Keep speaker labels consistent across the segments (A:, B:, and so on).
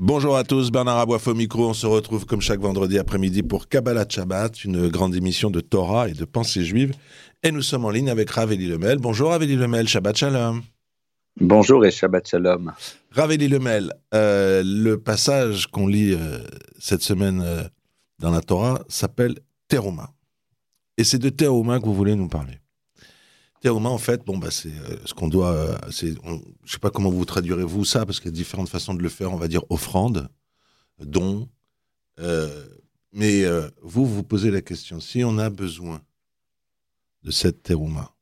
A: Bonjour à tous, Bernard Aboif au micro. On se retrouve comme chaque vendredi après-midi pour Kabbalah Shabbat, une grande émission de Torah et de pensée juive. Et nous sommes en ligne avec Raveli Lemel. Bonjour Raveli Lemel, Shabbat Shalom.
B: Bonjour et Shabbat Shalom.
A: Raveli Lemel, euh, le passage qu'on lit euh, cette semaine euh, dans la Torah s'appelle Teruma. Et c'est de Teruma que vous voulez nous parler. Théoma, en fait, bon, bah, c'est euh, ce qu'on doit. Euh, c'est, on- je sais pas comment vous traduirez vous ça, parce qu'il y a différentes façons de le faire. On va dire offrande, don. Euh, mais euh, vous, vous posez la question si on a besoin de cette terouma,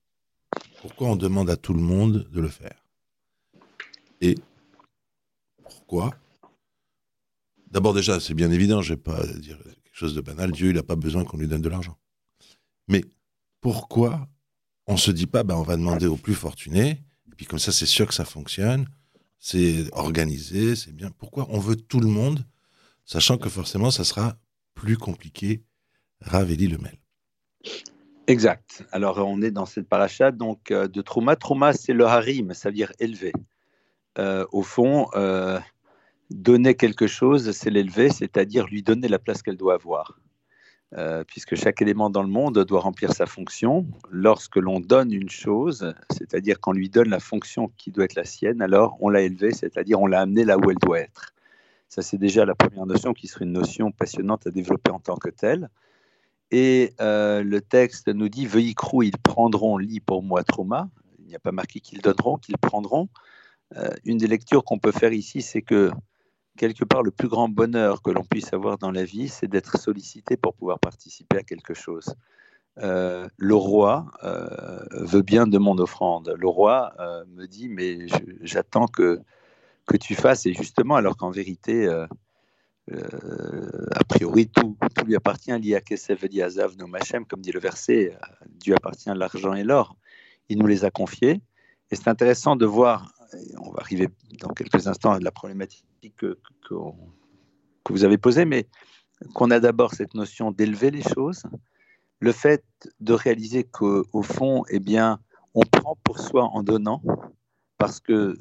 A: pourquoi on demande à tout le monde de le faire? Et pourquoi? D'abord, déjà, c'est bien évident, je vais pas dire quelque chose de banal. Dieu, il n'a pas besoin qu'on lui donne de l'argent. Mais pourquoi on se dit pas, ben, on va demander aux plus fortunés, et puis comme ça, c'est sûr que ça fonctionne, c'est organisé, c'est bien. Pourquoi on veut tout le monde, sachant que forcément, ça sera plus compliqué Raveli Lemel.
B: Exact. Alors, on est dans cette paracha donc, euh, de Trouma. Trouma, c'est le harim, ça veut dire élever. Euh, au fond, euh, donner quelque chose, c'est l'élever, c'est-à-dire lui donner la place qu'elle doit avoir. Euh, puisque chaque élément dans le monde doit remplir sa fonction. Lorsque l'on donne une chose, c'est-à-dire qu'on lui donne la fonction qui doit être la sienne, alors on l'a élevée, c'est-à-dire on l'a amenée là où elle doit être. Ça, c'est déjà la première notion qui serait une notion passionnante à développer en tant que telle. Et euh, le texte nous dit Veuillez ils prendront, lit pour moi trauma. Il n'y a pas marqué qu'ils donneront, qu'ils prendront. Euh, une des lectures qu'on peut faire ici, c'est que quelque part, le plus grand bonheur que l'on puisse avoir dans la vie, c'est d'être sollicité pour pouvoir participer à quelque chose. Euh, le roi euh, veut bien de mon offrande. Le roi euh, me dit Mais j'attends que, que tu fasses. Et justement, alors qu'en vérité, a priori, tout, lui appartient. Comme dit le verset, Dieu appartient l'argent et l'or. Il nous les a confiés. Et c'est intéressant de voir, on va arriver dans quelques instants à la problématique que, vous avez posée, mais qu'on a d'abord cette notion d'élever les choses, le fait de réaliser qu'au fond, eh bien, on prend pour soi en donnant, parce qu'il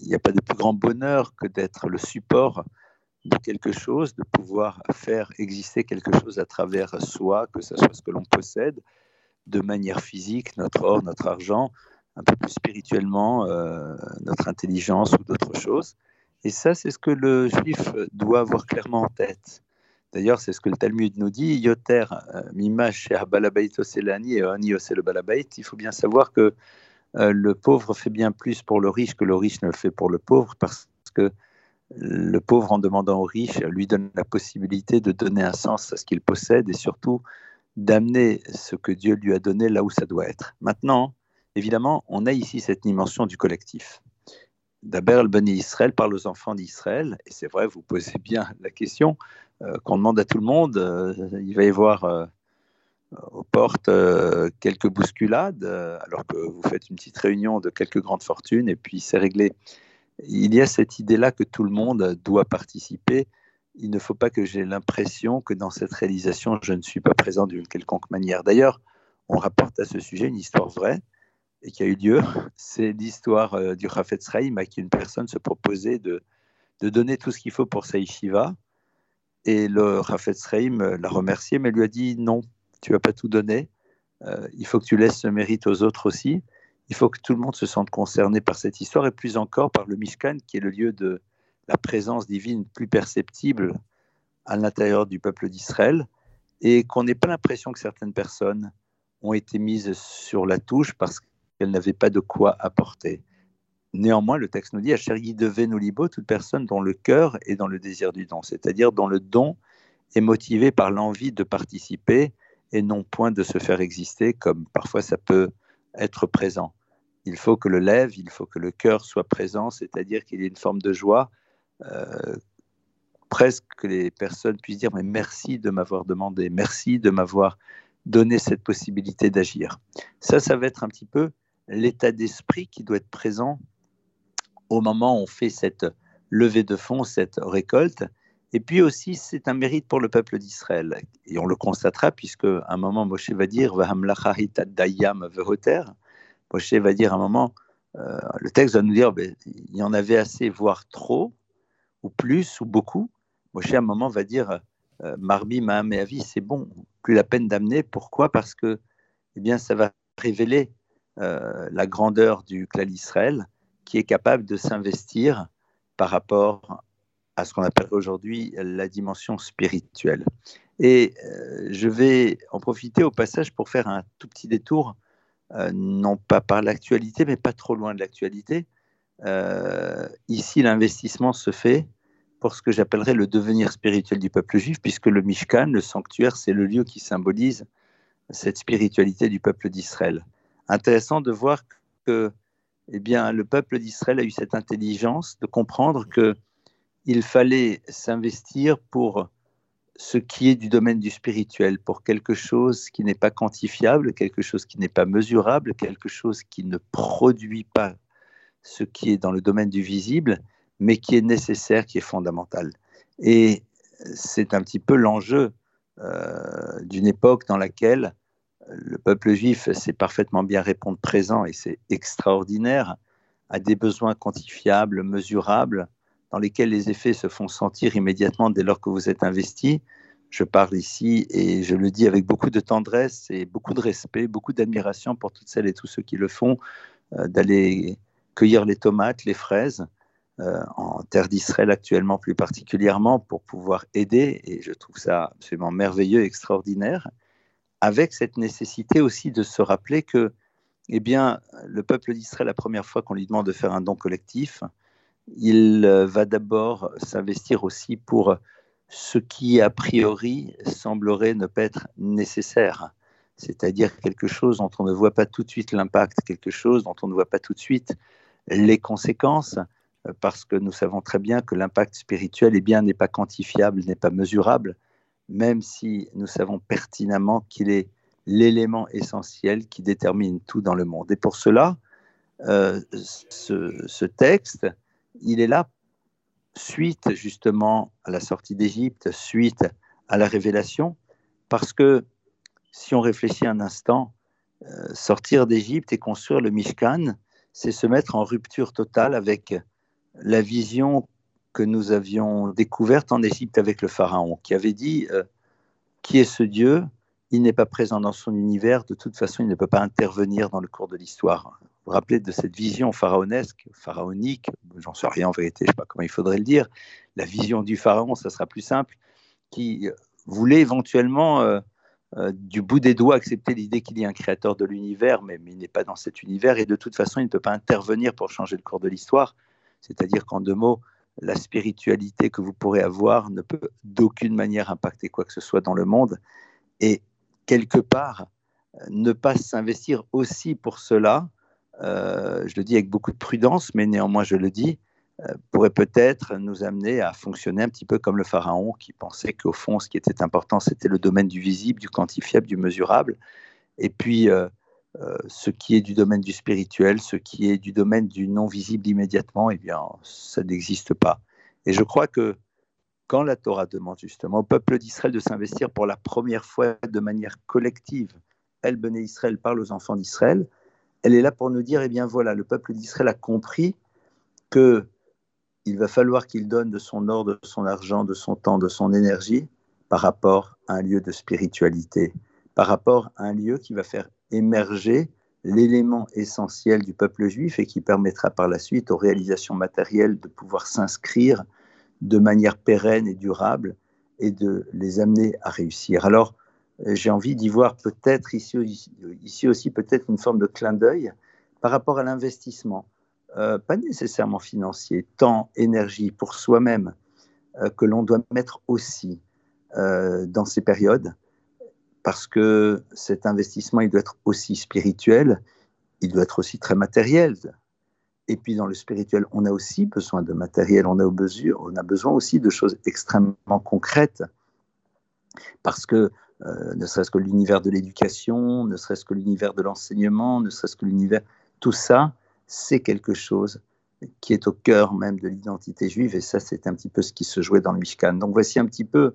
B: n'y a pas de plus grand bonheur que d'être le support de quelque chose, de pouvoir faire exister quelque chose à travers soi, que ce soit ce que l'on possède, de manière physique, notre or, notre argent, un peu plus spirituellement, euh, notre intelligence ou d'autres choses. Et ça, c'est ce que le juif doit avoir clairement en tête. D'ailleurs, c'est ce que le Talmud nous dit, Yoter euh, et. Il faut bien savoir que euh, le pauvre fait bien plus pour le riche que le riche ne le fait pour le pauvre, parce que le pauvre, en demandant au riche, lui donne la possibilité de donner un sens à ce qu'il possède et surtout d'amener ce que Dieu lui a donné là où ça doit être. Maintenant, évidemment, on a ici cette dimension du collectif. D'abord, le Bani Israël parle aux enfants d'Israël, et c'est vrai, vous posez bien la question euh, qu'on demande à tout le monde. euh, il va y avoir euh, aux portes quelques bousculades, alors que vous faites une petite réunion de quelques grandes fortunes, et puis c'est réglé. Il y a cette idée-là que tout le monde doit participer. Il ne faut pas que j'ai l'impression que dans cette réalisation, je ne suis pas présent d'une quelconque manière. D'ailleurs, on rapporte à ce sujet une histoire vraie et qui a eu lieu. C'est l'histoire euh, du Rafetz Chaim à qui une personne se proposait de, de donner tout ce qu'il faut pour sa yeshiva. Et le Rafetz Chaim euh, l'a remercié, mais lui a dit non, tu vas pas tout donner. Euh, il faut que tu laisses ce mérite aux autres aussi. Il faut que tout le monde se sente concerné par cette histoire et plus encore par le Mishkan, qui est le lieu de la présence divine plus perceptible à l'intérieur du peuple d'Israël, et qu'on n'ait pas l'impression que certaines personnes ont été mises sur la touche parce qu'elles n'avaient pas de quoi apporter. Néanmoins, le texte nous dit Acheri devait nous libo, toute personne dont le cœur est dans le désir du don, c'est-à-dire dont le don est motivé par l'envie de participer et non point de se faire exister, comme parfois ça peut être présent. Il faut que le lève, il faut que le cœur soit présent, c'est-à-dire qu'il y ait une forme de joie, euh, presque que les personnes puissent dire mais merci de m'avoir demandé, merci de m'avoir donner cette possibilité d'agir. Ça, ça va être un petit peu l'état d'esprit qui doit être présent au moment où on fait cette levée de fonds, cette récolte. Et puis aussi, c'est un mérite pour le peuple d'Israël. Et on le constatera, puisque à un moment, Moshe va dire Moshe va dire à un moment, euh, le texte va nous dire ben, il y en avait assez, voire trop, ou plus, ou beaucoup. Moshe, à un moment, va dire euh, Marbi, Maham et Avi, c'est bon, plus la peine d'amener. Pourquoi? Parce que eh bien, ça va révéler la grandeur du clan d'Israël qui est capable de s'investir par rapport à ce qu'on appelle aujourd'hui la dimension spirituelle. Et euh, je vais en profiter au passage pour faire un tout petit détour, euh, non pas par l'actualité, mais pas trop loin de l'actualité. Euh, ici, l'investissement se fait pour ce que j'appellerais le devenir spirituel du peuple juif, puisque le Mishkan, le sanctuaire, c'est le lieu qui symbolise cette spiritualité du peuple d'Israël. Intéressant de voir que eh bien, le peuple d'Israël a eu cette intelligence de comprendre que il fallait s'investir pour ce qui est du domaine du spirituel, pour quelque chose qui n'est pas quantifiable, quelque chose qui n'est pas mesurable, quelque chose qui ne produit pas ce qui est dans le domaine du visible, mais qui est nécessaire, qui est fondamental. Et c'est un petit peu l'enjeu euh, d'une époque dans laquelle le peuple juif sait parfaitement bien répondre présent, et c'est extraordinaire, à des besoins quantifiables, mesurables, dans lesquels les effets se font sentir immédiatement dès lors que vous êtes investi. Je parle ici et je le dis avec beaucoup de tendresse et beaucoup de respect, beaucoup d'admiration pour toutes celles et tous ceux qui le font, euh, d'aller cueillir les tomates, les fraises, euh, en terre d'Israël actuellement plus particulièrement, pour pouvoir aider. Et je trouve ça absolument merveilleux, extraordinaire, avec cette nécessité aussi de se rappeler que eh bien, le peuple d'Israël, la première fois qu'on lui demande de faire un don collectif, il euh, va d'abord s'investir aussi pour ce qui, a priori, semblerait ne pas être nécessaire, c'est-à-dire quelque chose dont on ne voit pas tout de suite l'impact, quelque chose dont on ne voit pas tout de suite les conséquences, euh, parce que nous savons très bien que l'impact spirituel eh bien, n'est pas quantifiable, n'est pas mesurable, même si nous savons pertinemment qu'il est l'élément essentiel qui détermine tout dans le monde. Et pour cela, euh, ce, texte il est là suite justement à la sortie d'Égypte, suite à la révélation, parce que si on réfléchit un instant, euh, sortir d'Égypte et construire le Mishkan, c'est se mettre en rupture totale avec la vision que nous avions découverte en Égypte avec le Pharaon, qui avait dit euh, Qui est ce Dieu? Il n'est pas présent dans son univers, de toute façon, il ne peut pas intervenir dans le cours de l'histoire vous rappelez de cette vision pharaonesque, pharaonique, j'en sais rien en vérité, je ne sais pas comment il faudrait le dire, la vision du pharaon, ça sera plus simple, qui euh, voulait éventuellement euh, du bout des doigts accepter l'idée qu'il y a un créateur de l'univers, mais, mais il n'est pas dans cet univers et de toute façon il ne peut pas intervenir pour changer le cours de l'histoire. C'est-à-dire qu'en deux mots, la spiritualité que vous pourrez avoir ne peut d'aucune manière impacter quoi que ce soit dans le monde. Et quelque part, ne pas s'investir aussi pour cela, euh, je le dis avec beaucoup de prudence, mais néanmoins je le dis, euh, pourrait peut-être nous amener à fonctionner un petit peu comme le pharaon qui pensait qu'au fond, ce qui était important, c'était le domaine du visible, du quantifiable, du mesurable. Et puis, euh, ce qui est du domaine du spirituel, ce qui est du domaine du non visible immédiatement, eh bien, ça n'existe pas. Et je crois que quand la Torah demande justement au peuple d'Israël de s'investir pour la première fois de manière collective, Elle, Bené Israël, parle aux enfants d'Israël, elle est là pour nous dire, eh bien voilà, le peuple d'Israël a compris que il va falloir qu'il donne de son or, de son argent, de son temps, de son énergie par rapport à un lieu de spiritualité, par rapport à un lieu qui va faire émerger l'élément essentiel du peuple juif et qui permettra par la suite aux réalisations matérielles de pouvoir s'inscrire de manière pérenne et durable et de les amener à réussir. Alors, euh, j'ai envie d'y voir peut-être ici, ici aussi peut-être une forme de clin d'œil par rapport à l'investissement, euh, pas nécessairement financier, temps, énergie pour soi-même, euh, que l'on doit mettre aussi dans ces périodes, parce que cet investissement, il doit être aussi spirituel, il doit être aussi très matériel. Et puis dans le spirituel, on a aussi besoin de matériel, on a on a besoin aussi de choses extrêmement concrètes, parce que euh, ne serait-ce que l'univers de l'éducation, ne serait-ce que l'univers de l'enseignement, ne serait-ce que l'univers... Tout ça, c'est quelque chose qui est au cœur même de l'identité juive, et ça, c'est un petit peu ce qui se jouait dans le Mishkan. Donc voici un petit peu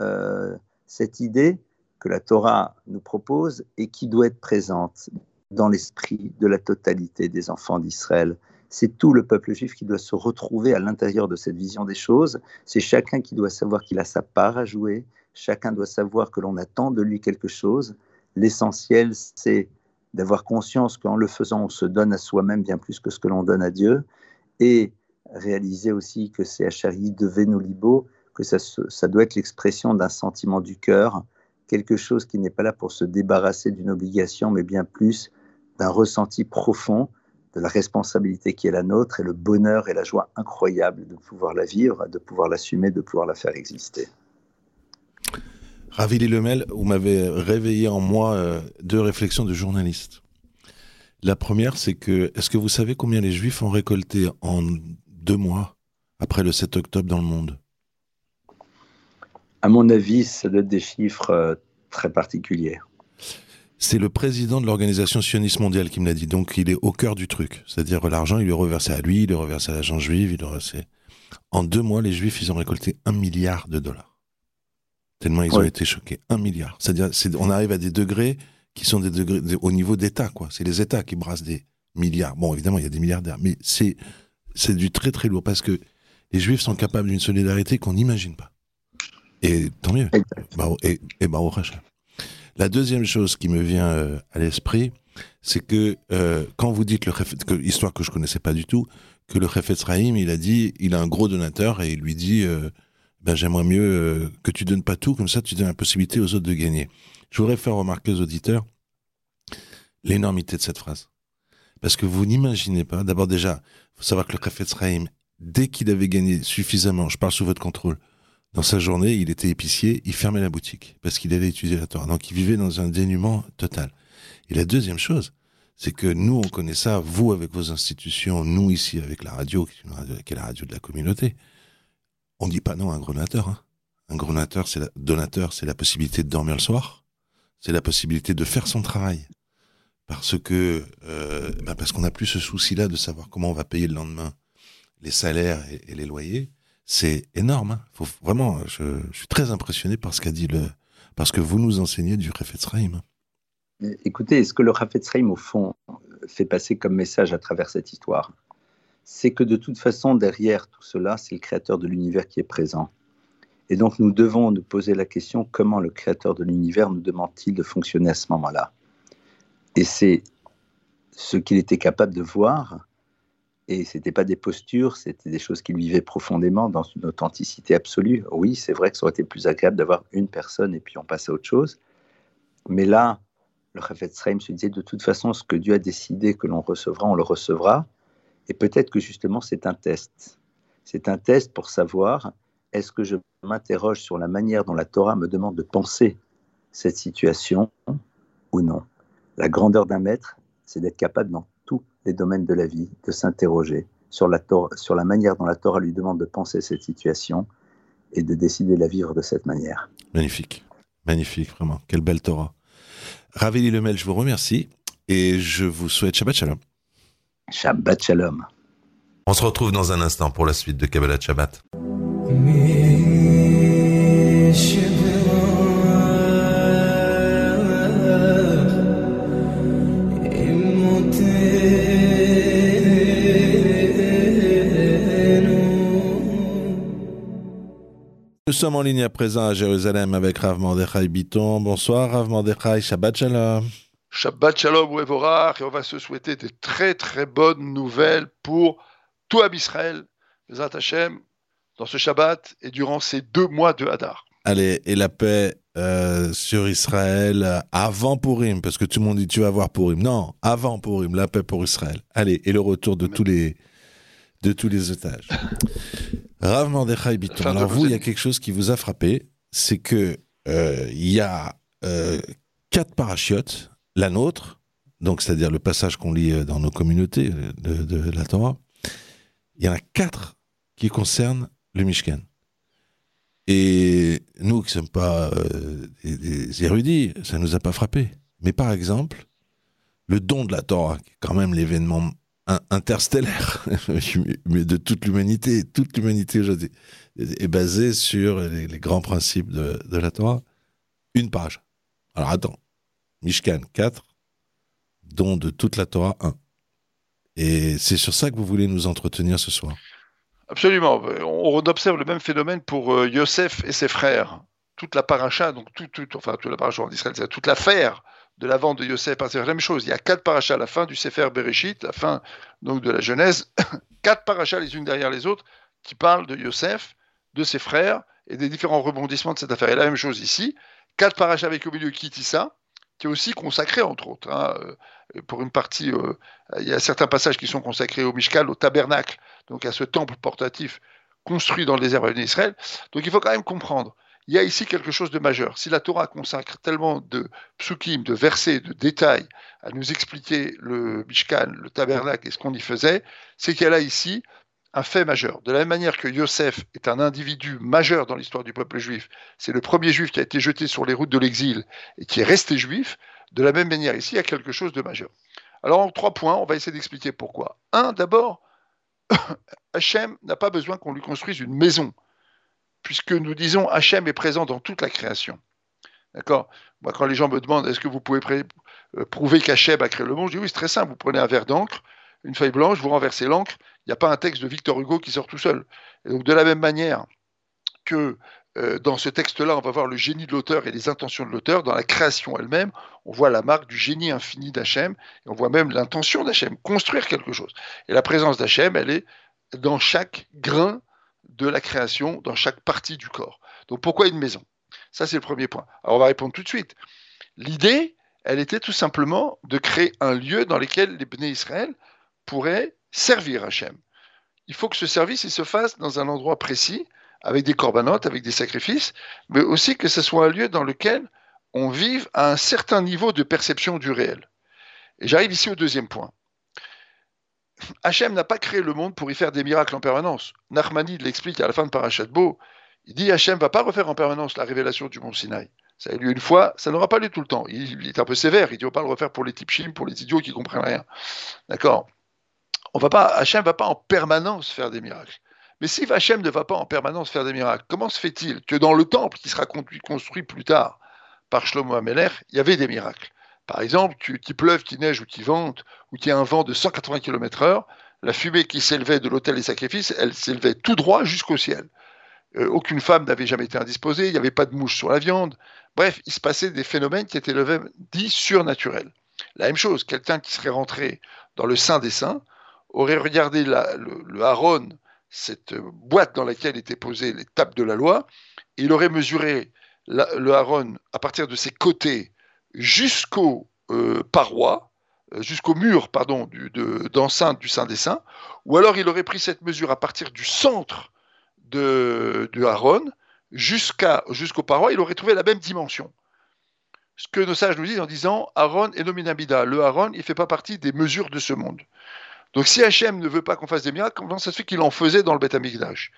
B: euh, cette idée que la Torah nous propose et qui doit être présente dans l'esprit de la totalité des enfants d'Israël. C'est tout le peuple juif qui doit se retrouver à l'intérieur de cette vision des choses. C'est chacun qui doit savoir qu'il a sa part à jouer. Chacun doit savoir que l'on attend de lui quelque chose. L'essentiel, c'est d'avoir conscience qu'en le faisant, on se donne à soi-même bien plus que ce que l'on donne à Dieu. Et réaliser aussi que c'est Achari de Venolibo, que ça doit être l'expression d'un sentiment du cœur, quelque chose qui n'est pas là pour se débarrasser d'une obligation, mais bien plus d'un ressenti profond de la responsabilité qui est la nôtre et le bonheur et la joie incroyable de pouvoir la vivre, de pouvoir l'assumer, de pouvoir la faire exister.
A: Ravili Lemel, vous m'avez réveillé en moi euh, deux réflexions de journaliste. La première, c'est que, est-ce que vous savez combien les Juifs ont récolté en deux mois après le 7 octobre dans le monde?
B: À mon avis, ça doit être des chiffres euh, très particuliers.
A: C'est le président de l'organisation sioniste mondiale qui me l'a dit. Donc il est au cœur du truc. C'est-à-dire l'argent, il est reversé à lui, il est reversé à l'agent juif, il est reversé. En deux mois, les Juifs, ils ont récolté un milliard de dollars. Tellement ils ont été choqués. Un milliard. C'est-à-dire, on arrive à des degrés qui sont des degrés au niveau d'État, quoi. C'est les États qui brassent des milliards. Bon, évidemment, il y a des milliardaires, mais c'est c'est du très très lourd parce que les Juifs sont capables d'une solidarité qu'on n'imagine pas. Et tant mieux. et, et bah, la deuxième chose qui me vient euh, à l'esprit, c'est que euh, quand vous dites le que, histoire que je connaissais pas du tout, que le Rahim, il a dit, il a un gros donateur et il lui dit, euh, ben j'aimerais mieux que tu donnes pas tout, comme ça tu donnes la possibilité aux autres de gagner. Je voudrais faire remarquer aux auditeurs l'énormité de cette phrase. Parce que vous n'imaginez pas, d'abord déjà, faut savoir que le Rahim, dès qu'il avait gagné suffisamment, je parle sous votre contrôle, dans sa journée, il était épicier, il fermait la boutique parce qu'il allait étudier la Torah. Donc il vivait dans un dénuement total. Et la deuxième chose, c'est que nous, on connaît ça, vous avec vos institutions, nous ici avec la radio, qui est, la radio de la communauté. On dit pas non à un grenateur. Hein. Un grenateur, c'est la, donateur, c'est la possibilité de dormir le soir, c'est la possibilité de faire son travail. Parce que, euh, ben parce qu'on n'a plus ce souci-là de savoir comment on va payer le lendemain les salaires et les loyers c'est énorme. Hein. Vraiment, je, suis très impressionné par ce qu'a dit le, parce que vous nous enseignez du Rafetz hein.
B: Écoutez, ce que le Rafetz au fond, fait passer comme message à travers cette histoire, c'est que de toute façon, derrière tout cela, c'est le créateur de l'univers qui est présent. Et donc, nous devons nous poser la question comment le créateur de l'univers nous demande-t-il de fonctionner à ce moment-là? Et c'est ce qu'il était capable de voir et ce n'était pas des postures, c'était des choses qu'il vivait profondément dans une authenticité absolue. Oui, c'est vrai que ça aurait été plus agréable d'avoir une personne et puis on passe à autre chose. Mais là, le Rafet Sreim se disait de toute façon, ce que Dieu a décidé que l'on recevra, on le recevra. Et peut-être que justement, c'est un test. C'est un test pour savoir est-ce que je m'interroge sur la manière dont la Torah me demande de penser cette situation ou non? La grandeur d'un maître, c'est d'être capable dans les domaines de la vie, de s'interroger sur la, sur la manière dont la Torah lui demande de penser cette situation et de décider de la vivre de cette manière.
A: Magnifique, magnifique, vraiment. Quelle belle Torah. Raveli Lemel, je vous remercie et je vous souhaite Shabbat Shalom.
B: Shabbat Shalom.
A: On se retrouve dans un instant pour la suite de Kabbalah Shabbat. Nous sommes en ligne à présent à Jérusalem avec Rav Mordechai Biton. Bonsoir Rav Mordechai, Shabbat Shalom.
C: Shabbat Shalom Wevorach, et on va se souhaiter des très très bonnes nouvelles pour tout Israël, les Hashem, dans ce Shabbat et durant ces deux mois de Hadar.
A: Allez, et la paix euh, sur Israël avant Purim, parce que tout le monde dit tu vas voir Purim. Non, avant Purim, la paix pour Israël. Allez, et le retour de tous les de tous les otages. Rav Mordechai Biton. Alors vous, il y a quelque chose qui vous a frappé, c'est que euh, il y a euh, quatre parachutes, la nôtre, donc c'est-à-dire le passage qu'on lit euh, dans nos communautés de, la Torah. Il y en a quatre qui concernent le Mishkan. Et nous qui ne sommes pas euh, des, des érudits, ça ne nous a pas frappé. Mais par exemple, le don de la Torah, qui est quand même l'événement interstellaire mais de toute l'humanité, toute l'humanité aujourd'hui est basée sur les, grands principes de, la Torah. Une page. Alors attends, Mishkan 4, don de toute la Torah 1. Et c'est sur ça que vous voulez nous entretenir ce soir.
C: Absolument. On observe le même phénomène pour euh, Yosef et ses frères. Toute la paracha, donc tout, enfin toute la paracha en Israël, c'est toute l'affaire de la vente de Yosef, c'est la même chose. Il y a quatre parachas à la fin du Sefer Bereshit, la fin donc de la Genèse, quatre parachas les unes derrière les autres qui parlent de Yosef, de ses frères et des différents rebondissements de cette affaire. Et la même chose ici, quatre parachas avec au milieu Kitissa, qui est aussi consacré entre autres. Hein, euh, pour une partie, euh, il y a certains passages qui sont consacrés au Mishkan, au tabernacle, donc à ce temple portatif construit dans le désert d'Israël. Donc il faut quand même comprendre il y a ici quelque chose de majeur. Si la Torah consacre tellement de psukim, de versets, de détails à nous expliquer le Mishkan, le tabernacle et ce qu'on y faisait, c'est qu'elle a ici un fait majeur. De la même manière que Yosef est un individu majeur dans l'histoire du peuple juif, c'est le premier juif qui a été jeté sur les routes de l'exil et qui est resté juif, de la même manière ici, il y a quelque chose de majeur. Alors en trois points, on va essayer d'expliquer pourquoi. Un, d'abord, Hachem n'a pas besoin qu'on lui construise une maison puisque nous disons Hachem est présent dans toute la création. D'accord? Moi, quand les gens me demandent est-ce que vous pouvez euh, prouver qu'Hachem a créé le monde, je dis oui, c'est très simple. Vous prenez un verre d'encre, une feuille blanche, vous renversez l'encre, il n'y a pas un texte de Victor Hugo qui sort tout seul. Et donc, de la même manière que euh, dans ce texte-là, on va voir le génie de l'auteur et les intentions de l'auteur, dans la création elle-même, on voit la marque du génie infini d'Hachem, et on voit même l'intention d'Hachem, construire quelque chose. Et la présence d'Hachem, elle est dans chaque grain de la création dans chaque partie du corps. Donc pourquoi une maison? Ça, c'est le premier point. Alors on va répondre tout de suite. L'idée, elle était tout simplement de créer un lieu dans lequel les Bnei Israël pourraient servir Hachem. Il faut que ce service il se fasse dans un endroit précis, avec des corbanotes, avec des sacrifices, mais aussi que ce soit un lieu dans lequel on vive à un certain niveau de perception du réel. Et j'arrive ici au deuxième point. Hachem n'a pas créé le monde pour y faire des miracles en permanence. Nachmanide l'explique à la fin de Parashat Bo. Il dit Hachem va pas refaire en permanence la révélation du mont Sinaï. Ça a eu lieu une fois, ça n'aura pas lieu tout le temps. Il, est un peu sévère, il on va pas le refaire pour les types pour les idiots qui comprennent rien. D'accord On va pas, Hachem va pas en permanence faire des miracles. Mais si Hachem ne va pas en permanence faire des miracles, comment se fait-il que dans le temple qui sera construit plus tard par Shlomo Ameler, il y avait des miracles? Par exemple, qu'il pleuve, qu'il neige ou qu'il vente, ou qu'il y ait un vent de 180 km/h, la fumée qui s'élevait de l'autel des sacrifices, elle s'élevait tout droit jusqu'au ciel. Euh, aucune femme n'avait jamais été indisposée, il n'y avait pas de mouche sur la viande. Bref, il se passait des phénomènes qui étaient dits surnaturels. La même chose, quelqu'un qui serait rentré dans le sein des saints aurait regardé le, le Haron, cette boîte dans laquelle étaient posées les tables de la loi, et il aurait mesuré le Haron à partir de ses côtés jusqu'aux euh, parois, jusqu'au mur pardon, du, de, d'enceinte du Saint des Saints, ou alors il aurait pris cette mesure à partir du centre de, de Aaron jusqu'aux parois, il aurait trouvé la même dimension. Ce que nos sages nous disent en disant Aaron et Nominabida. Le Aaron, il ne fait pas partie des mesures de ce monde. Donc si Hachem ne veut pas qu'on fasse des miracles, comment ça se fait qu'il en faisait dans le Beth Amikdash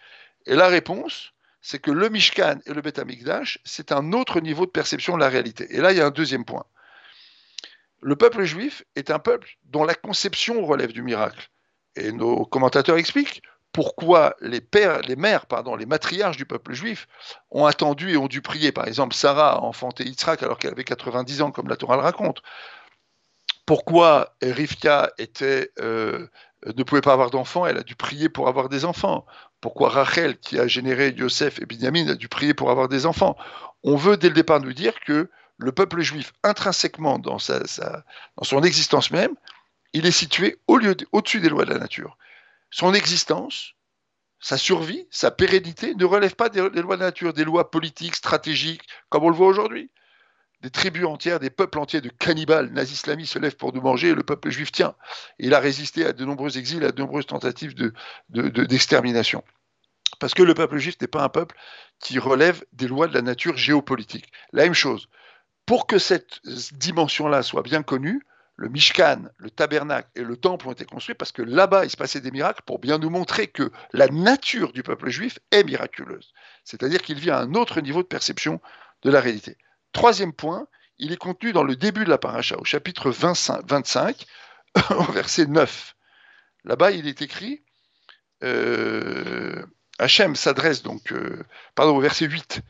C: Et la réponse, c'est que le Mishkan et le Beth Amikdash, c'est un autre niveau de perception de la réalité. Et là, il y a un deuxième point. Le peuple juif est un peuple dont la conception relève du miracle. Et nos commentateurs expliquent pourquoi les pères, les mères, pardon, les matriarches du peuple juif ont attendu et ont dû prier. Par exemple, Sarah a enfanté Yitzhak alors qu'elle avait 90 ans, comme la Torah le raconte. Pourquoi Rivka était, euh, ne pouvait pas avoir d'enfants, elle a dû prier pour avoir des enfants. Pourquoi Rachel, qui a généré Yosef et Binyamin, a dû prier pour avoir des enfants? On veut dès le départ nous dire que le peuple juif, intrinsèquement dans, son existence même, il est situé au lieu, au-dessus des lois de la nature. Son existence, sa survie, sa pérennité ne relève pas des, des lois de la nature, des lois politiques, stratégiques, comme on le voit aujourd'hui. Des tribus entières, des peuples entiers de cannibales nazis-islamistes se lèvent pour nous manger et le peuple juif tient. Il a résisté à de nombreux exils, à de nombreuses tentatives de, de, de, d'extermination. Parce que le peuple juif n'est pas un peuple qui relève des lois de la nature géopolitique. La même chose, pour que cette dimension-là soit bien connue, le Mishkan, le tabernacle et le temple ont été construits parce que là-bas, il se passait des miracles pour bien nous montrer que la nature du peuple juif est miraculeuse. C'est-à-dire qu'il vit à un autre niveau de perception de la réalité. Troisième point, il est contenu dans le début de la paracha, au chapitre 25, au verset 9. Là-bas, il est écrit, euh, Hachem s'adresse donc, euh, pardon, au verset 8,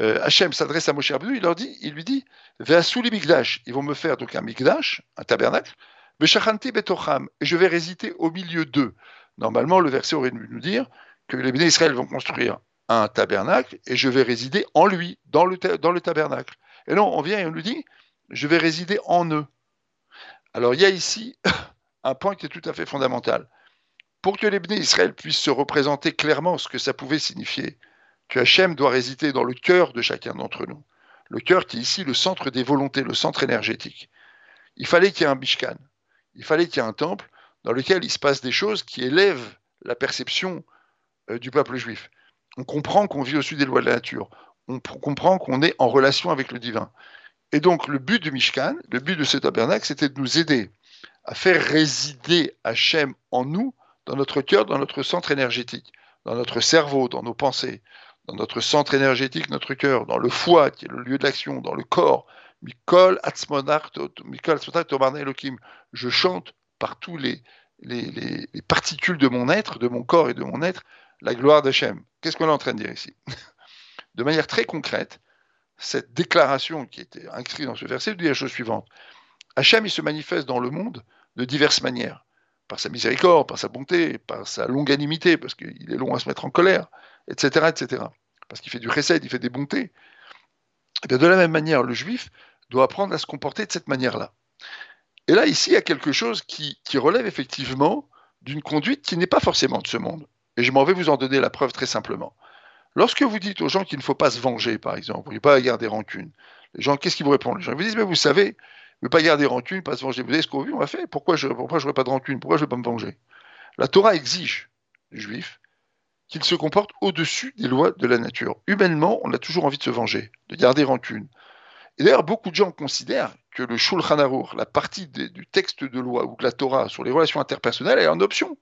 C: euh, Hachem s'adresse à Moshe Rabbeinu, il, leur dit, il lui dit, Ve'asuli migdash, ils vont me faire donc un migdash, un tabernacle, Ve'shachanti betocham, et je vais résider au milieu d'eux. Normalement, le verset aurait dû nous dire que les bénis Israël vont construire un tabernacle et je vais résider en lui, dans le, dans le tabernacle. Et non, on vient et on nous dit, je vais résider en eux. Alors il y a ici un point qui est tout à fait fondamental. Pour que les Israël puissent se représenter clairement ce que ça pouvait signifier, que Hachem doit résider dans le cœur de chacun d'entre nous. Le cœur qui est ici le centre des volontés, le centre énergétique. Il fallait qu'il y ait un Bishkan, il fallait qu'il y ait un temple dans lequel il se passe des choses qui élèvent la perception euh, du peuple juif. On comprend qu'on vit au-dessus des lois de la nature. On comprend qu'on est en relation avec le divin. Et donc, le but du Mishkan, le but de ce tabernacle, c'était de nous aider à faire résider Hachem en nous, dans notre cœur, dans notre centre énergétique, dans notre cerveau, dans nos pensées, dans notre centre énergétique, notre cœur, dans le foie, qui est le lieu de l'action, dans le corps. Mikol Elohim. Je chante par tous les, les, particules de mon être, de mon corps et de mon être, la gloire d'Hachem. Qu'est-ce qu'on est en train de dire ici? De manière très concrète, cette déclaration qui était inscrite dans ce verset dit la chose suivante. Hachem, il se manifeste dans le monde de diverses manières. Par sa miséricorde, par sa bonté, par sa longanimité, parce qu'il est long à se mettre en colère, etc. etc. Parce qu'il fait du recède, il fait des bontés. Eh de la même manière, le juif doit apprendre à se comporter de cette manière-là. Et là, ici, il y a quelque chose qui relève effectivement d'une conduite qui n'est pas forcément de ce monde. Et je m'en vais vous en donner la preuve très simplement. Lorsque vous dites aux gens qu'il ne faut pas se venger, par exemple, vous ne pas garder rancune, les gens, qu'est-ce qu'ils vous répondent? Les gens vous disent, mais vous savez, ne pas garder rancune, pas se venger. Vous savez ce qu'on a fait Pourquoi je n'aurais pas de rancune? Pourquoi je ne vais pas me venger? La Torah exige du juif qu'il se comporte au-dessus des lois de la nature. Humainement, on a toujours envie de se venger, de garder rancune. Et d'ailleurs, beaucoup de gens considèrent que le Shulchan Aruch, la partie du texte de loi ou de la Torah sur les relations interpersonnelles, est en option.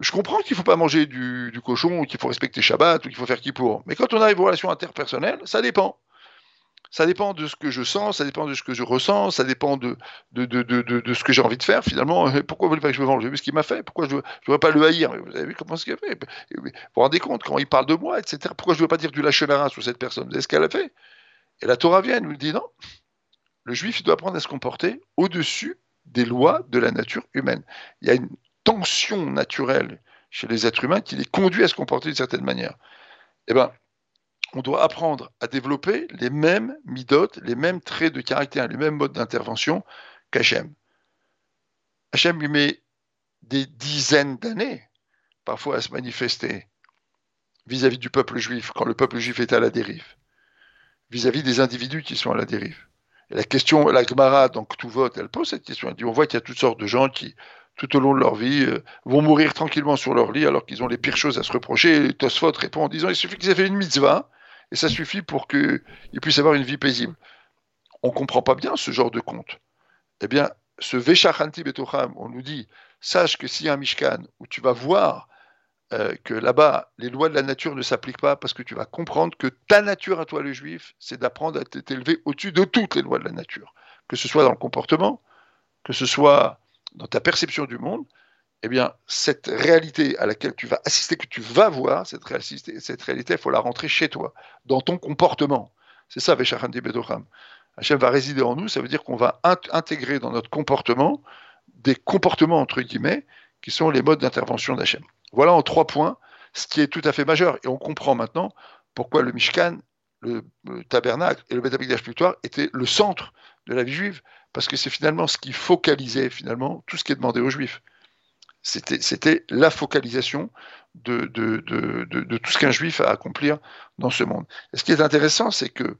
C: Je comprends qu'il ne faut pas manger du, cochon, qu'il faut respecter Shabbat, ou qu'il faut faire pour. Mais quand on arrive aux relations interpersonnelles, ça dépend. Ça dépend de ce que je sens, ça dépend de ce que je ressens, ça dépend de, de, de, de ce que j'ai envie de faire finalement. Pourquoi vous voulez pas que je me venge? J'ai vu ce qu'il m'a fait? Pourquoi je ne devrais pas le haïr? Vous avez vu comment ce qu'il a fait? Vous vous rendez compte quand il parle de moi, etc. Pourquoi je ne veux pas dire du lachenara sur cette personne? Vous savez ce qu'elle a fait? Et la Torah vient, nous dit non. Le juif doit apprendre à se comporter au-dessus des lois de la nature humaine. Il y a une tension naturelle chez les êtres humains qui les conduit à se comporter d'une certaine manière. Eh bien, on doit apprendre à développer les mêmes midotes, les mêmes traits de caractère, les mêmes modes d'intervention qu'Hachem. Hachem lui met des dizaines d'années, parfois, à se manifester vis-à-vis du peuple juif, quand le peuple juif est à la dérive, vis-à-vis des individus qui sont à la dérive. Et la question, la Gemara, donc tout vote, elle pose cette question. Elle dit, on voit qu'il y a toutes sortes de gens qui tout au long de leur vie, euh, vont mourir tranquillement sur leur lit alors qu'ils ont les pires choses à se reprocher. Et Tosfot répond en disant il suffit qu'ils aient fait une mitzvah et ça suffit pour qu'ils puissent avoir une vie paisible. On ne comprend pas bien ce genre de conte. Eh bien, ce Veshachanti Betocham, on nous dit sache que s'il y a un Mishkan où tu vas voir euh, que là-bas, les lois de la nature ne s'appliquent pas parce que tu vas comprendre que ta nature à toi, le juif, c'est d'apprendre à t'élever au-dessus de toutes les lois de la nature. Que ce soit dans le comportement, que ce soit dans ta perception du monde, eh bien, cette réalité à laquelle tu vas assister, que tu vas voir, cette réalité, il faut la rentrer chez toi, dans ton comportement. C'est ça, Veshachandi Bedocham. Hachem va résider en nous, ça veut dire qu'on va intégrer dans notre comportement des comportements, entre guillemets, qui sont les modes d'intervention d'Hachem. Voilà en trois points ce qui est tout à fait majeur. Et on comprend maintenant pourquoi le Mishkan, le, tabernacle et le Beth étaient le centre de la vie juive parce que c'est finalement ce qui focalisait finalement tout ce qui est demandé aux Juifs. C'était la focalisation de, tout ce qu'un Juif a à accomplir dans ce monde. Et ce qui est intéressant, c'est que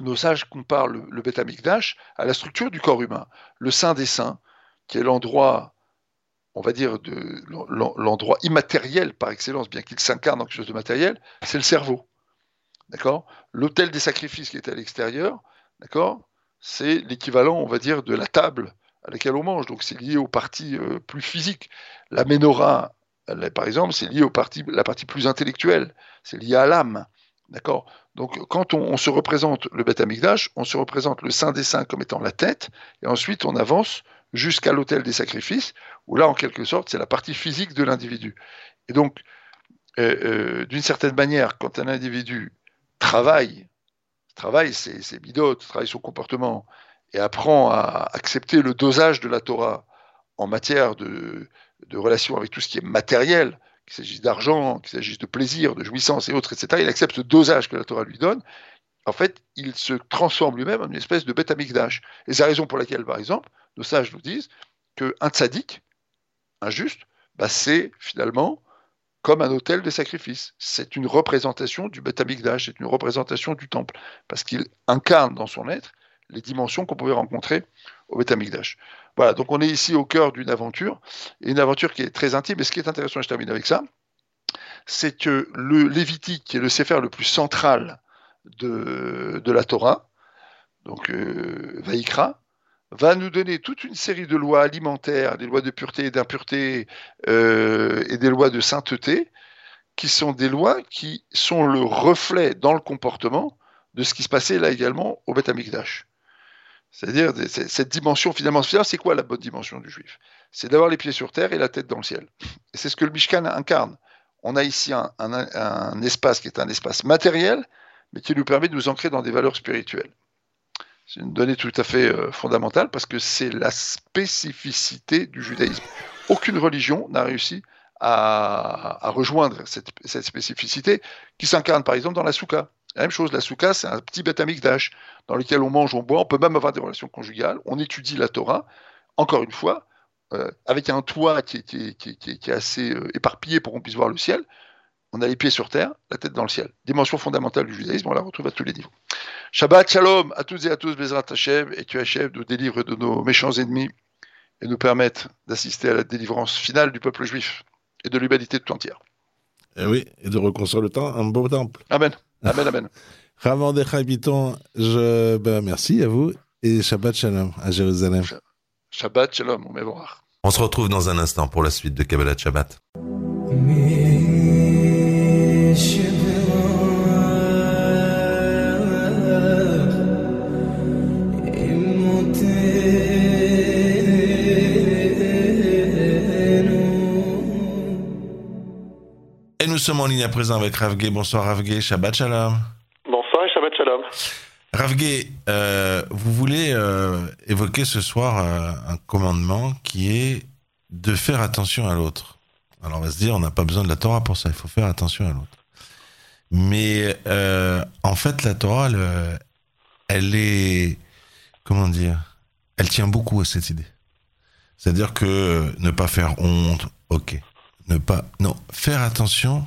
C: nos sages comparent le, le Beth à la structure du corps humain. Le Saint des Saints, qui est l'endroit, on va dire, l'endroit immatériel par excellence, bien qu'il s'incarne en quelque chose de matériel, c'est le cerveau. D'accord? L'autel des sacrifices qui est à l'extérieur, d'accord? C'est l'équivalent, on va dire, de la table à laquelle on mange. Donc c'est lié aux parties euh, plus physiques. La menorah, par exemple, c'est lié aux parties, la partie plus intellectuelle. C'est lié à l'âme. D'accord? Donc quand on, se représente le Beth Amikdash, on se représente le Saint des Saints comme étant la tête, et ensuite on avance jusqu'à l'autel des sacrifices, où là, en quelque sorte, c'est la partie physique de l'individu. Et donc, euh, euh, d'une certaine manière, quand un individu travaille, travaille ses, bidotes, travaille son comportement, et apprend à accepter le dosage de la Torah en matière de, relation avec tout ce qui est matériel, qu'il s'agisse d'argent, qu'il s'agisse de plaisir, de jouissance et autres, etc., il accepte le dosage que la Torah lui donne, en fait, il se transforme lui-même en une espèce de bête amigdash. Et c'est la raison pour laquelle, par exemple, nos sages nous disent qu'un tzaddik, un juste, bah, c'est finalement comme un hôtel de sacrifice. C'est une représentation du Beth c'est une représentation du temple, parce qu'il incarne dans son être les dimensions qu'on pouvait rencontrer au Beth. Voilà, donc on est ici au cœur d'une aventure, et une aventure qui est très intime, et ce qui est intéressant, je termine avec ça, c'est que le Lévitique, qui est le Sefer le plus central de, de la Torah, donc euh, Vaikra, va nous donner toute une série de lois alimentaires, des lois de pureté et d'impureté euh, et des lois de sainteté, qui sont des lois qui sont le reflet dans le comportement de ce qui se passait là également au Beth. C'est-à-dire cette dimension finalement, c'est quoi la bonne dimension du juif? C'est d'avoir les pieds sur terre et la tête dans le ciel. C'est ce que le Mishkan incarne. On a ici un, un espace qui est un espace matériel, mais qui nous permet de nous ancrer dans des valeurs spirituelles. C'est une donnée tout à fait euh, fondamentale parce que c'est la spécificité du judaïsme. Aucune religion n'a réussi à, rejoindre cette, spécificité qui s'incarne par exemple dans la souka. La même chose, la souka, c'est un petit bête d'âge dans lequel on mange, on boit, on peut même avoir des relations conjugales, on étudie la Torah, encore une fois, euh, avec un toit qui, est assez euh, éparpillé pour qu'on puisse voir le ciel, on a les pieds sur terre, la tête dans le ciel. Dimension fondamentale du judaïsme, on la retrouve à tous les niveaux. Shabbat shalom à toutes et à tous, Bezrat Hashem, et tu Hashem nous délivre de nos méchants ennemis et nous permettre d'assister à la délivrance finale du peuple juif et de l'humanité tout entière.
A: Et eh oui, et de reconstruire le temps, un beau temple.
C: Amen, amen, amen.
A: Ravan Habiton, je ben, merci à vous et Shabbat shalom à Jérusalem.
C: Shabbat shalom, on voir.
A: On se retrouve dans un instant pour la suite de Kabbalah Shabbat. Sommes en ligne à présent avec Ravgé. Bonsoir Ravgé, Shabbat Shalom.
D: Bonsoir et Shabbat Shalom.
A: Ravgé, euh, vous voulez euh, évoquer ce soir euh, un commandement qui est de faire attention à l'autre. Alors on va se dire, on n'a pas besoin de la Torah pour ça, il faut faire attention à l'autre. Mais en fait, la Torah, elle, elle est, comment dire, elle tient beaucoup à cette idée. C'est-à-dire que ne pas faire honte, ok ne pas, non, faire attention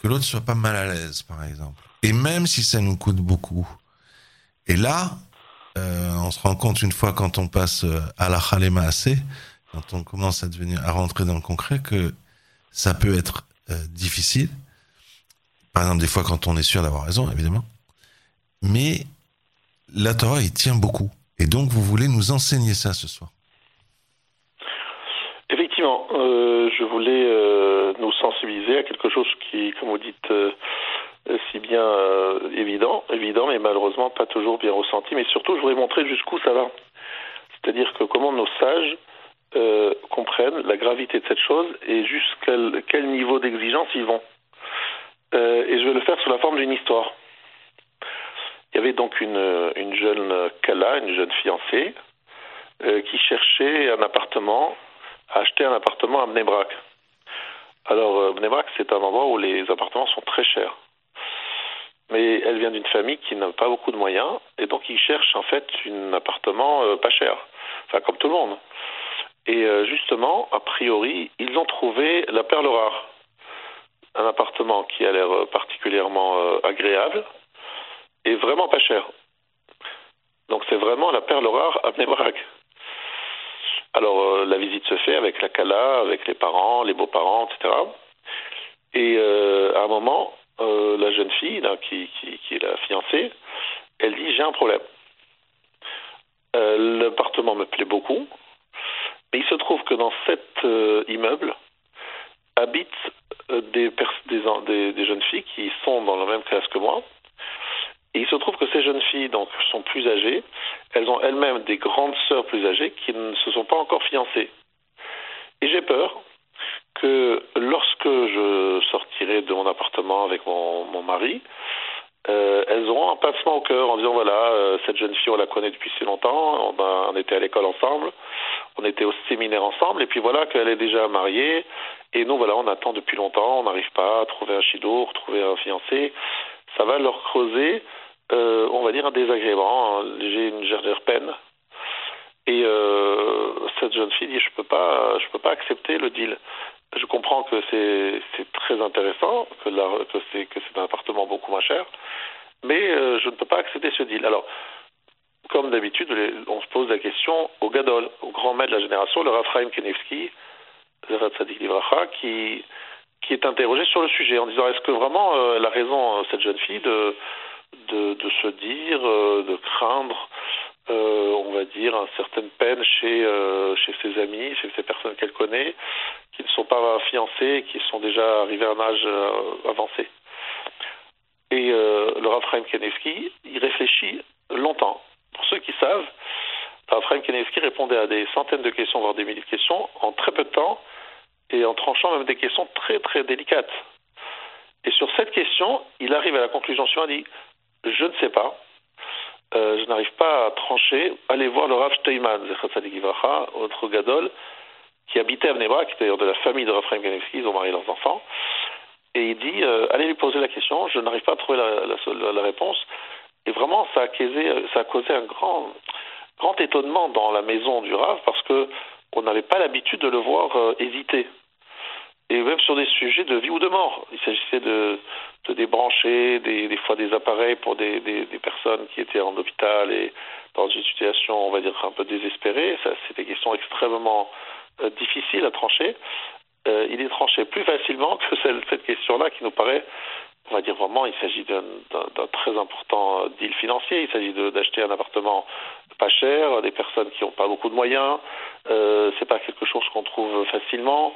A: que l'autre soit pas mal à l'aise, par exemple. Et même si ça nous coûte beaucoup. Et là, euh, on se rend compte une fois quand on passe euh, à la Khalema assez, quand on commence à devenir, à rentrer dans le concret, que ça peut être euh, difficile. Par exemple, des fois quand on est sûr d'avoir raison, évidemment. Mais la Torah, il tient beaucoup. Et donc, vous voulez nous enseigner ça ce soir.
D: Euh, je voulais sensibiliser à quelque chose qui, comme vous dites, euh, si bien évident, évident, mais malheureusement pas toujours bien ressenti. Mais surtout, je voudrais montrer jusqu'où ça va. C'est-à-dire que comment nos sages comprennent la gravité de cette chose et jusqu'à quel niveau d'exigence ils vont. et je vais le faire sous la forme d'une histoire. Il y avait donc une, une jeune Kala, une jeune fiancée, qui cherchait un appartement acheter un appartement à Bnebrak. Alors, euh, Bnebrak, c'est un endroit où les appartements sont très chers. Mais elle vient d'une famille qui n'a pas beaucoup de moyens, et donc ils cherchent en fait un appartement euh, pas cher. Enfin, comme tout le monde. Et euh, justement, a priori, ils ont trouvé la perle rare. Un appartement qui a l'air particulièrement agréable et vraiment pas cher. Donc c'est vraiment la perle rare à Bnebrak. Alors euh, la visite se fait avec la Kala, avec les parents, les beaux-parents, etc. Et euh, à un moment, euh, la jeune fille, qui, est la fiancée, elle dit j'ai un problème. L'appartement me plaît beaucoup, mais il se trouve que dans cet immeuble habitent des, des, jeunes filles qui sont dans la même classe que moi. Et il se trouve que ces jeunes filles donc, sont plus âgées. Elles ont elles-mêmes des grandes sœurs plus âgées qui ne se sont pas encore fiancées. Et j'ai peur que lorsque je sortirai de mon appartement avec mon, mon mari, euh, elles auront un pincement au cœur en disant voilà, euh, cette jeune fille, on la connaît depuis si longtemps, on, était à l'école ensemble, on était au séminaire ensemble, et puis voilà qu'elle est déjà mariée, et nous, voilà, on attend depuis longtemps, on n'arrive pas à trouver un chido, retrouver un fiancé. Ça va leur creuser, euh, on va dire, un désagrément, j'ai une légère peine. Et cette jeune fille dit je peux pas, je peux pas accepter le deal. Je comprends que c'est très intéressant, que, que c'est un appartement beaucoup moins cher, mais euh, je ne peux pas accepter ce deal. Alors, comme d'habitude, on se pose la question au Gadol, au grand maître de la génération, le Raphaël Kenevski, qui, qui est interrogé sur le sujet en disant est-ce que vraiment euh, elle a raison, cette jeune fille, de, de, se dire, euh, de craindre, euh, on va dire, une certaine peine chez, euh, chez ses amis, chez ces personnes qu'elle connaît, qui ne sont pas fiancées, qui sont déjà arrivées à un âge euh, avancé. Et euh, le Rav Chaim Kenevski, il réfléchit longtemps. Pour ceux qui savent, le Rav Kenevski répondait à des centaines de questions, voire des milliers de questions, en très peu de temps, et en tranchant même des questions très très délicates. Et sur cette question, il arrive à la conclusion suivante, il dit, je ne sais pas, euh, je n'arrive pas à trancher, allez voir le Rav Steinman, autre Gadol, qui habitait à Mnebra, qui était d'ailleurs de la famille de Raphaël Ganevski, ils ont marié leurs enfants, et il dit, euh, allez lui poser la question, je n'arrive pas à trouver la, la, réponse, et vraiment, ça a causé, un grand, grand étonnement dans la maison du Rav, parce que on n'avait pas l'habitude de le voir euh, hésiter et même sur des sujets de vie ou de mort. Il s'agissait de, débrancher des, fois des appareils pour des, des, personnes qui étaient en hôpital et dans une situation, on va dire, un peu désespérée. C'est des questions extrêmement euh, difficiles à trancher. Euh, il est tranché plus facilement que cette question-là qui nous paraît, on va dire vraiment, il s'agit d'un très important deal financier. Il s'agit d'acheter un appartement pas cher, des personnes qui n'ont pas beaucoup de moyens. Euh, c'est pas quelque chose qu'on trouve facilement.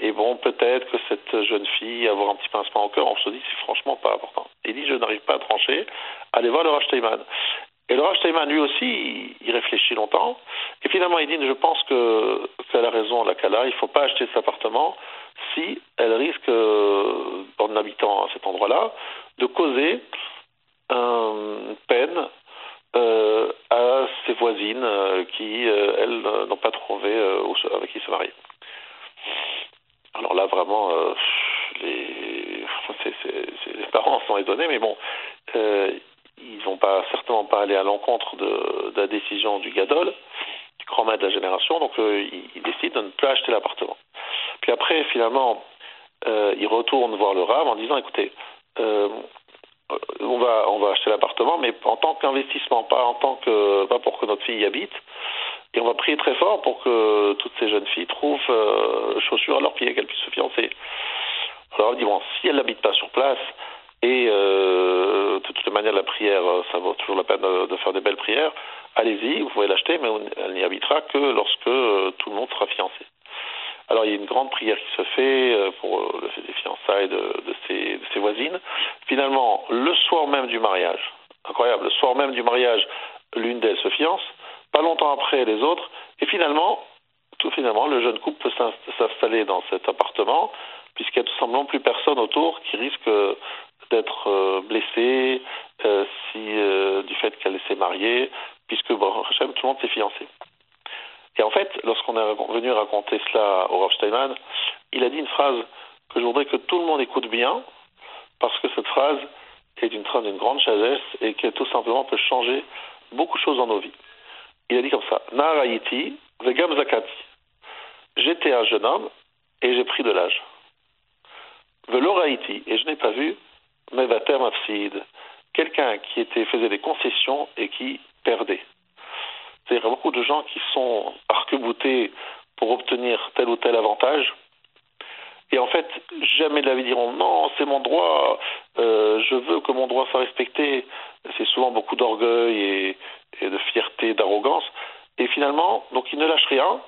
D: Et bon, peut-être que cette jeune fille, avoir un petit pincement au cœur, on se dit c'est franchement pas important. Il dit je n'arrive pas à trancher, allez voir le Steinman. Et le Rav lui aussi, il réfléchit longtemps. Et finalement, il dit je pense que qu'elle a raison, la Kala, il ne faut pas acheter cet appartement si elle risque, en habitant à cet endroit-là, de causer une peine euh, à ses voisines euh, qui, euh, elles, n'ont pas trouvé avec qui se marier. Alors là, vraiment, euh, les... Les parents sont étonnés, mais bon, euh, ils vont pas certainement pas aller à l'encontre de, la décision du Gadol, du grand maître de la génération, donc euh, ils, décident de ne plus acheter l'appartement. Puis après, finalement, euh, ils retournent voir le Rav en disant, écoutez, euh, on va on va acheter l'appartement, mais en tant qu'investissement, pas en tant que pas pour que notre fille y habite. Et on va prier très fort pour que toutes ces jeunes filles trouvent chaussures à leurs pieds, qu'elles puissent se fiancer. Alors on dit, bon, si elle n'habite pas sur place, et euh, de toute manière, la prière, ça vaut toujours la peine de, faire des belles prières, allez-y, vous pouvez l'acheter, mais elle n'y habitera que lorsque euh, tout le monde sera fiancé. Alors il y a une grande prière qui se fait euh, pour euh, les fiançailles de, de, ses, de ses voisines. Finalement, le soir même du mariage, incroyable, le soir même du mariage, l'une d'elles se fiance, pas longtemps après les autres, et finalement, tout finalement, le jeune couple peut s'installer dans cet appartement, puisqu'il n'y a tout simplement plus personne autour qui risque d'être euh, blessé euh, si euh, du fait qu'elle s'est mariée, puisque bon, tout le monde s'est fiancé. Et en fait, lorsqu'on est venu raconter cela au Rav Steinman, il a dit une phrase que je voudrais que tout le monde écoute bien, parce que cette phrase est d'une phrase d'une grande sagesse et qui tout simplement peut changer beaucoup de choses dans nos vies. Il a dit comme ça Naraïti, vegam zakati. J'étais un jeune homme et j'ai pris de l'âge. Veloraïti, et je n'ai pas vu Mevater Mafsid, quelqu'un qui faisait des concessions et qui perdait. C'est-à-dire beaucoup de gens qui sont arc-boutés pour obtenir tel ou tel avantage. Et en fait, jamais de la vie diront non, c'est mon droit, euh, je veux que mon droit soit respecté. C'est souvent beaucoup d'orgueil et, et de fierté, d'arrogance. Et finalement, donc ils ne lâchent rien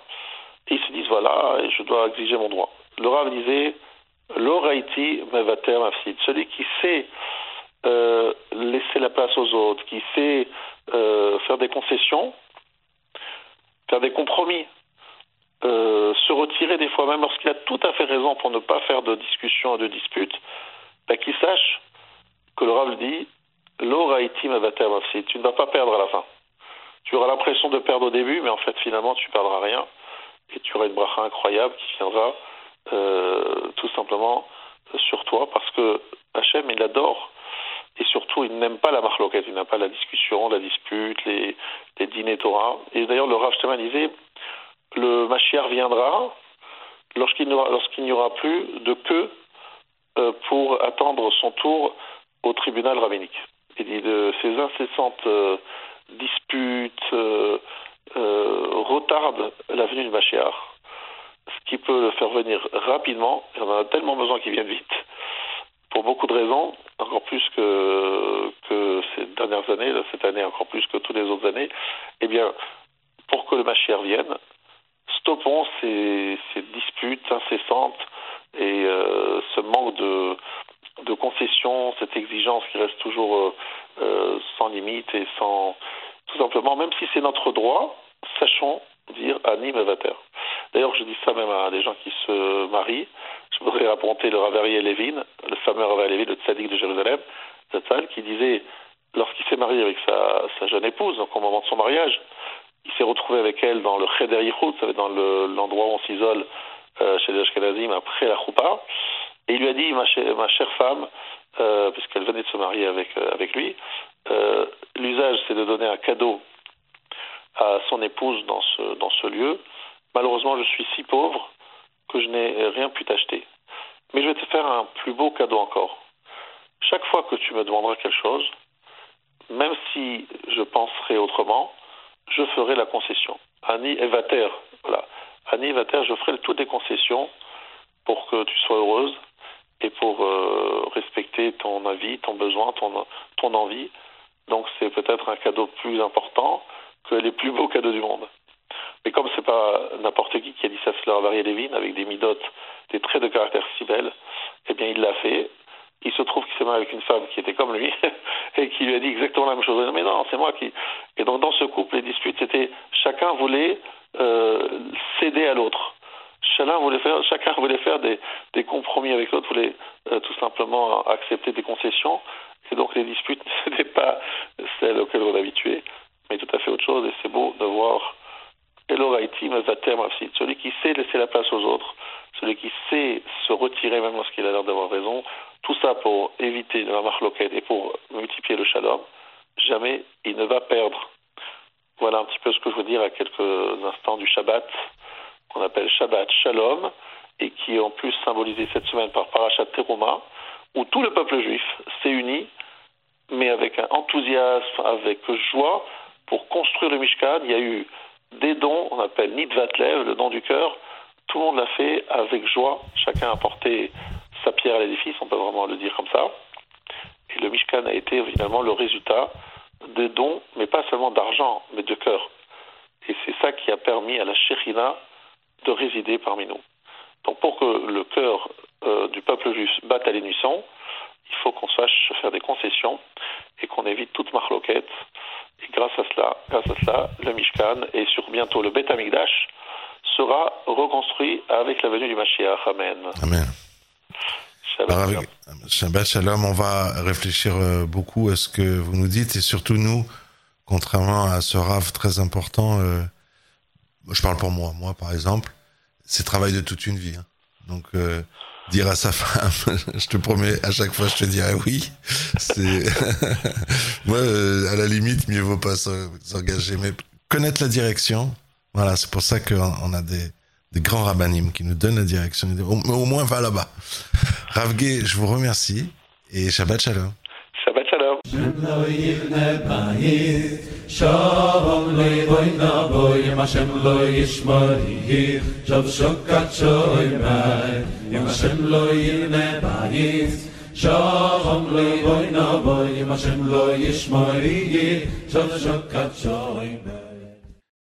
D: et ils se disent voilà, je dois exiger mon droit. Le Rav disait l'oraiti mevater mafsid, celui qui sait euh, laisser la place aux autres, qui sait euh, faire des concessions, faire des compromis, euh, se retirer des fois même lorsqu'il a tout à fait raison pour ne pas faire de discussion et de dispute, bah, qu'il sache que le Rav dit l'oraiti mevater mafsid, tu ne vas pas perdre à la fin. Tu auras l'impression de perdre au début, mais en fait finalement tu perdras rien et tu auras une bracha incroyable qui viendra euh, tout simplement sur toi parce que Hachem il adore et surtout il n'aime pas la marloquette, il n'aime pas la discussion, la dispute, les, les dîners Torah. Et d'ailleurs le Rav Shteman disait le Mashiach viendra lorsqu'il n'y aura, plus de queue euh, pour attendre son tour au tribunal rabbinique. Il dit de ces incessantes euh, disputes euh, euh, retardent la venue du Mashiach, ce qui peut le faire venir rapidement. Il en a tellement besoin qu'il vienne vite, pour beaucoup de raisons, encore plus que, ces dernières années, cette année encore plus que toutes les autres années. Eh bien, pour que le Mashiach vienne, stoppons ces, disputes incessantes et euh, ce manque de, de concessions, cette exigence qui reste toujours euh, euh, sans limite et sans tout simplement, même si c'est notre droit, sachons dire Ani Mevater. D'ailleurs, je dis ça même à des gens qui se marient. Je voudrais raconter le Ravarier Lévin, le fameux Ravarier Lévin, le tzaddik de Jérusalem, qui disait, lorsqu'il s'est marié avec sa, jeune épouse, donc au moment de son mariage, il s'est retrouvé avec elle dans le Cheder Yichud, dans l'endroit le, où on s'isole euh, chez les Ashkenazim après la Choupa, et il lui a dit, ma, chère, femme, euh, puisqu'elle venait de se marier avec, euh, lui, l'usage c'est de donner un cadeau à son épouse dans ce lieu. Malheureusement, je suis si pauvre que je n'ai rien pu t'acheter. Mais je vais te faire un plus beau cadeau encore. Chaque fois que tu me demanderas quelque chose, même si je penserai autrement, je ferai la concession. Annie Evater, voilà. Annie Evater, je ferai toutes les concessions pour que tu sois heureuse et pour euh, respecter ton avis, ton besoin, ton, ton envie. Donc c'est peut-être un cadeau plus important que les plus beaux cadeaux du monde. Mais comme c'est pas n'importe qui qui a dit ça, c'est leur varié Lévin, avec des midotes, des traits de caractère si belles, eh bien il l'a fait. Il se trouve qu'il s'est marié avec une femme qui était comme lui et qui lui a dit exactement la même chose. Mais non, c'est moi qui. Et donc dans ce couple, les disputes, c'était chacun voulait euh, céder à l'autre. Chacun voulait faire, chacun voulait faire des, compromis avec l'autre, voulait euh, tout simplement accepter des concessions. Et donc les disputes n'étaient pas celles auxquelles on est habitué, mais tout à fait autre chose. Et c'est beau de voir celui qui sait laisser la place aux autres, celui qui sait se retirer même lorsqu'il a l'air d'avoir raison. Tout ça pour éviter la marloquette et pour multiplier le shalom. Jamais il ne va perdre. Voilà un petit peu ce que je veux dire à quelques instants du Shabbat qu'on appelle Shabbat Shalom, et qui est en plus symbolisé cette semaine par Parashat Teruma, où tout le peuple juif s'est uni, mais avec enthousiasme, avec joie, pour construire le Mishkan. Il y a eu des dons, on appelle Nidvatlev, le don du cœur. Tout le monde l'a fait avec joie. Chacun a apporté sa pierre à l'édifice, on peut vraiment le dire comme ça. Et le Mishkan a été finalement le résultat de dons, mais pas seulement d'argent, mais de cœur. Et c'est ça qui a permis à la Shekhinah de résider parmi nous. Donc pour que le cœur euh, du peuple juif batte à l'unisson, il faut qu'on sache faire des concessions et qu'on évite toute marloquette. Grâce à cela, grâce à cela, le Mishkan et sur bientôt le Beth Amikdash sera reconstruit avec la venue du Mashiach. Amen.
A: Amen. Shabbat, Shabbat Shalom, on va réfléchir euh, beaucoup à ce que vous nous dites et surtout nous, contrairement à ce rave très important, euh, je parle pour moi, moi par exemple, c'est travail de toute une vie. Hein. Donc euh, dire à sa femme, je te promets, à chaque fois je te dirai oui. Moi euh, à la limite mieux vaut pas s'engager, mais connaître la direction. Voilà, c'est pour ça qu'on a des, grands rabbinim qui nous donnent la direction. Au, au moins va là-bas. Ravgué, je vous remercie et Shabbat Shalom.
D: Shabbat Shalom.
E: Shalom loy boy na boy ma shem loy yishmari shav shokat shoy mai yim shem loy ne bayis. Shalom li boy na boy, lo yishmari, Shalom shakat shalom.